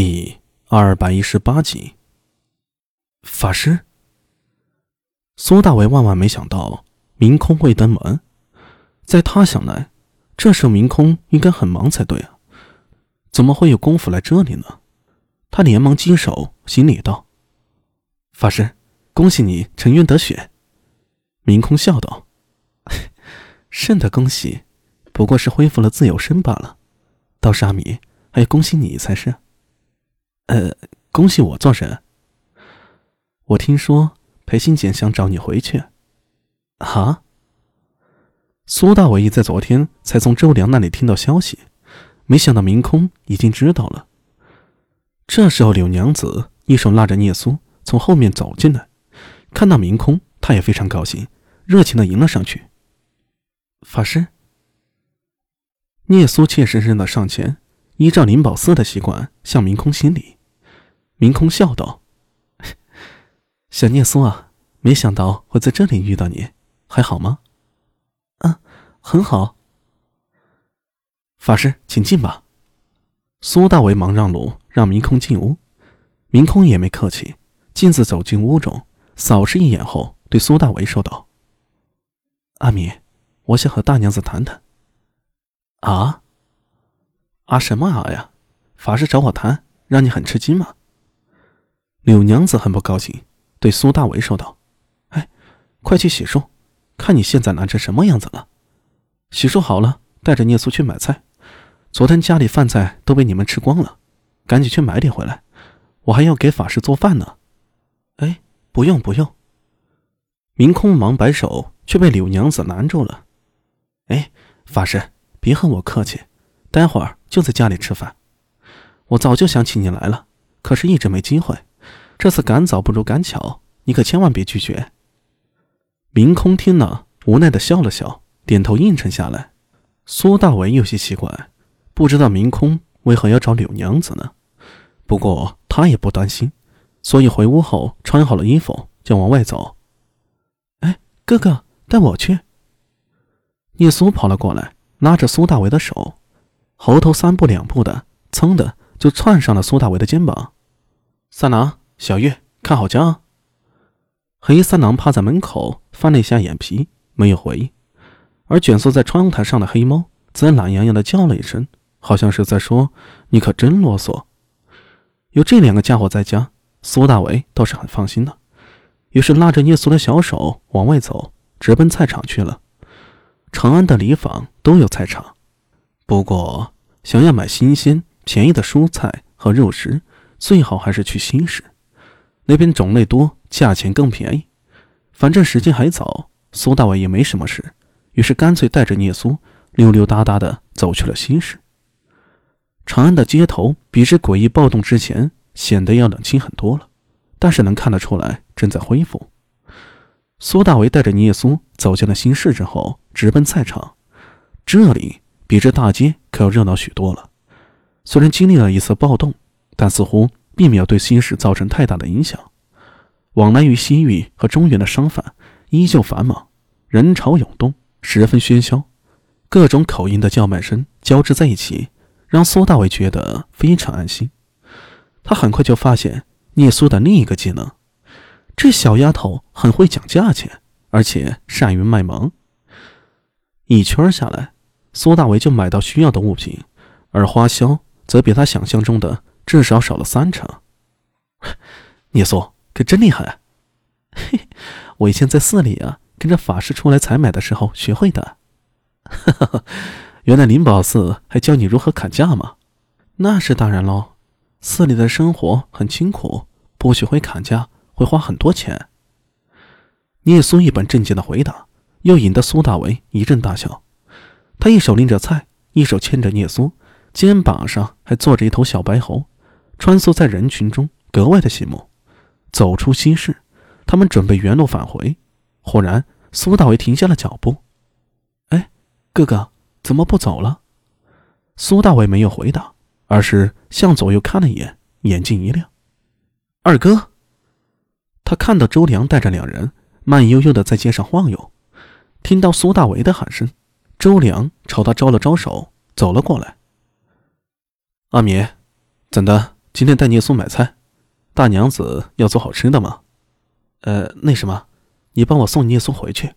第二百一十八集。法师苏大为万万没想到明空会登门，在他想来，这时候明空应该很忙才对啊，怎么会有功夫来这里呢？他连忙稽首行礼道：“法师，恭喜你沉冤得雪。”明空笑道：“ 甚的恭喜，不过是恢复了自由身罢了。倒是阿米，还要恭喜你才是。”呃，恭喜我做人。我听说裴新简想找你回去。啊？苏大伟在昨天才从周良那里听到消息，没想到明空已经知道了。这时候，柳娘子一手拉着聂苏从后面走进来，看到明空，她也非常高兴，热情的迎了上去。法师。聂苏怯生生的上前，依照灵宝寺的习惯向明空行礼。明空笑道：“ 小聂苏啊，没想到会在这里遇到你，还好吗？”“嗯，很好。”法师，请进吧。苏大为忙让路，让明空进屋。明空也没客气，径自走进屋中，扫视一眼后，对苏大为说道：“阿米，我想和大娘子谈谈。”“啊？啊什么啊呀？法师找我谈，让你很吃惊吗？”柳娘子很不高兴，对苏大为说道：“哎，快去洗漱，看你现在难成什么样子了。洗漱好了，带着聂苏去买菜。昨天家里饭菜都被你们吃光了，赶紧去买点回来。我还要给法师做饭呢。”“哎，不用不用。”明空忙摆手，却被柳娘子拦住了。“哎，法师，别和我客气，待会儿就在家里吃饭。我早就想请你来了，可是一直没机会。”这次赶早不如赶巧，你可千万别拒绝。明空听了，无奈的笑了笑，点头应承下来。苏大为有些奇怪，不知道明空为何要找柳娘子呢？不过他也不担心，所以回屋后穿好了衣服就往外走。哎，哥哥，带我去。聂苏跑了过来，拉着苏大为的手，猴头三步两步的，噌的就窜上了苏大为的肩膀。三郎。小月，看好家啊！黑三郎趴在门口，翻了一下眼皮，没有回应。而蜷缩在窗台上的黑猫则懒洋洋的叫了一声，好像是在说：“你可真啰嗦。”有这两个家伙在家，苏大为倒是很放心的。于是拉着聂苏的小手往外走，直奔菜场去了。长安的里坊都有菜场，不过想要买新鲜便宜的蔬菜和肉食，最好还是去西市。那边种类多，价钱更便宜。反正时间还早，苏大伟也没什么事，于是干脆带着聂苏溜溜达达的走去了西市。长安的街头比之诡异暴动之前显得要冷清很多了，但是能看得出来正在恢复。苏大伟带着聂苏走进了新市之后，直奔菜场。这里比这大街可要热闹许多了。虽然经历了一次暴动，但似乎……并没有对西市造成太大的影响，往来于西域和中原的商贩依旧繁忙，人潮涌动，十分喧嚣，各种口音的叫卖声交织在一起，让苏大伟觉得非常安心。他很快就发现聂苏的另一个技能，这小丫头很会讲价钱，而且善于卖萌。一圈下来，苏大伟就买到需要的物品，而花销则比他想象中的。至少少了三成。聂苏可真厉害！嘿，我以前在寺里啊，跟着法师出来采买的时候学会的。哈哈，原来灵宝寺还教你如何砍价吗？那是当然喽，寺里的生活很清苦，不学会砍价会花很多钱。聂苏一本正经的回答，又引得苏大为一阵大笑。他一手拎着菜，一手牵着聂苏，肩膀上还坐着一头小白猴。穿梭在人群中，格外的醒目。走出西市，他们准备原路返回。忽然，苏大为停下了脚步。“哎，哥哥，怎么不走了？”苏大为没有回答，而是向左右看了一眼，眼睛一亮。“二哥！”他看到周良带着两人慢悠悠的在街上晃悠，听到苏大为的喊声，周良朝他招了招手，走了过来。“阿米，怎的？”今天带聂松买菜，大娘子要做好吃的吗？呃，那什么，你帮我送聂松回去。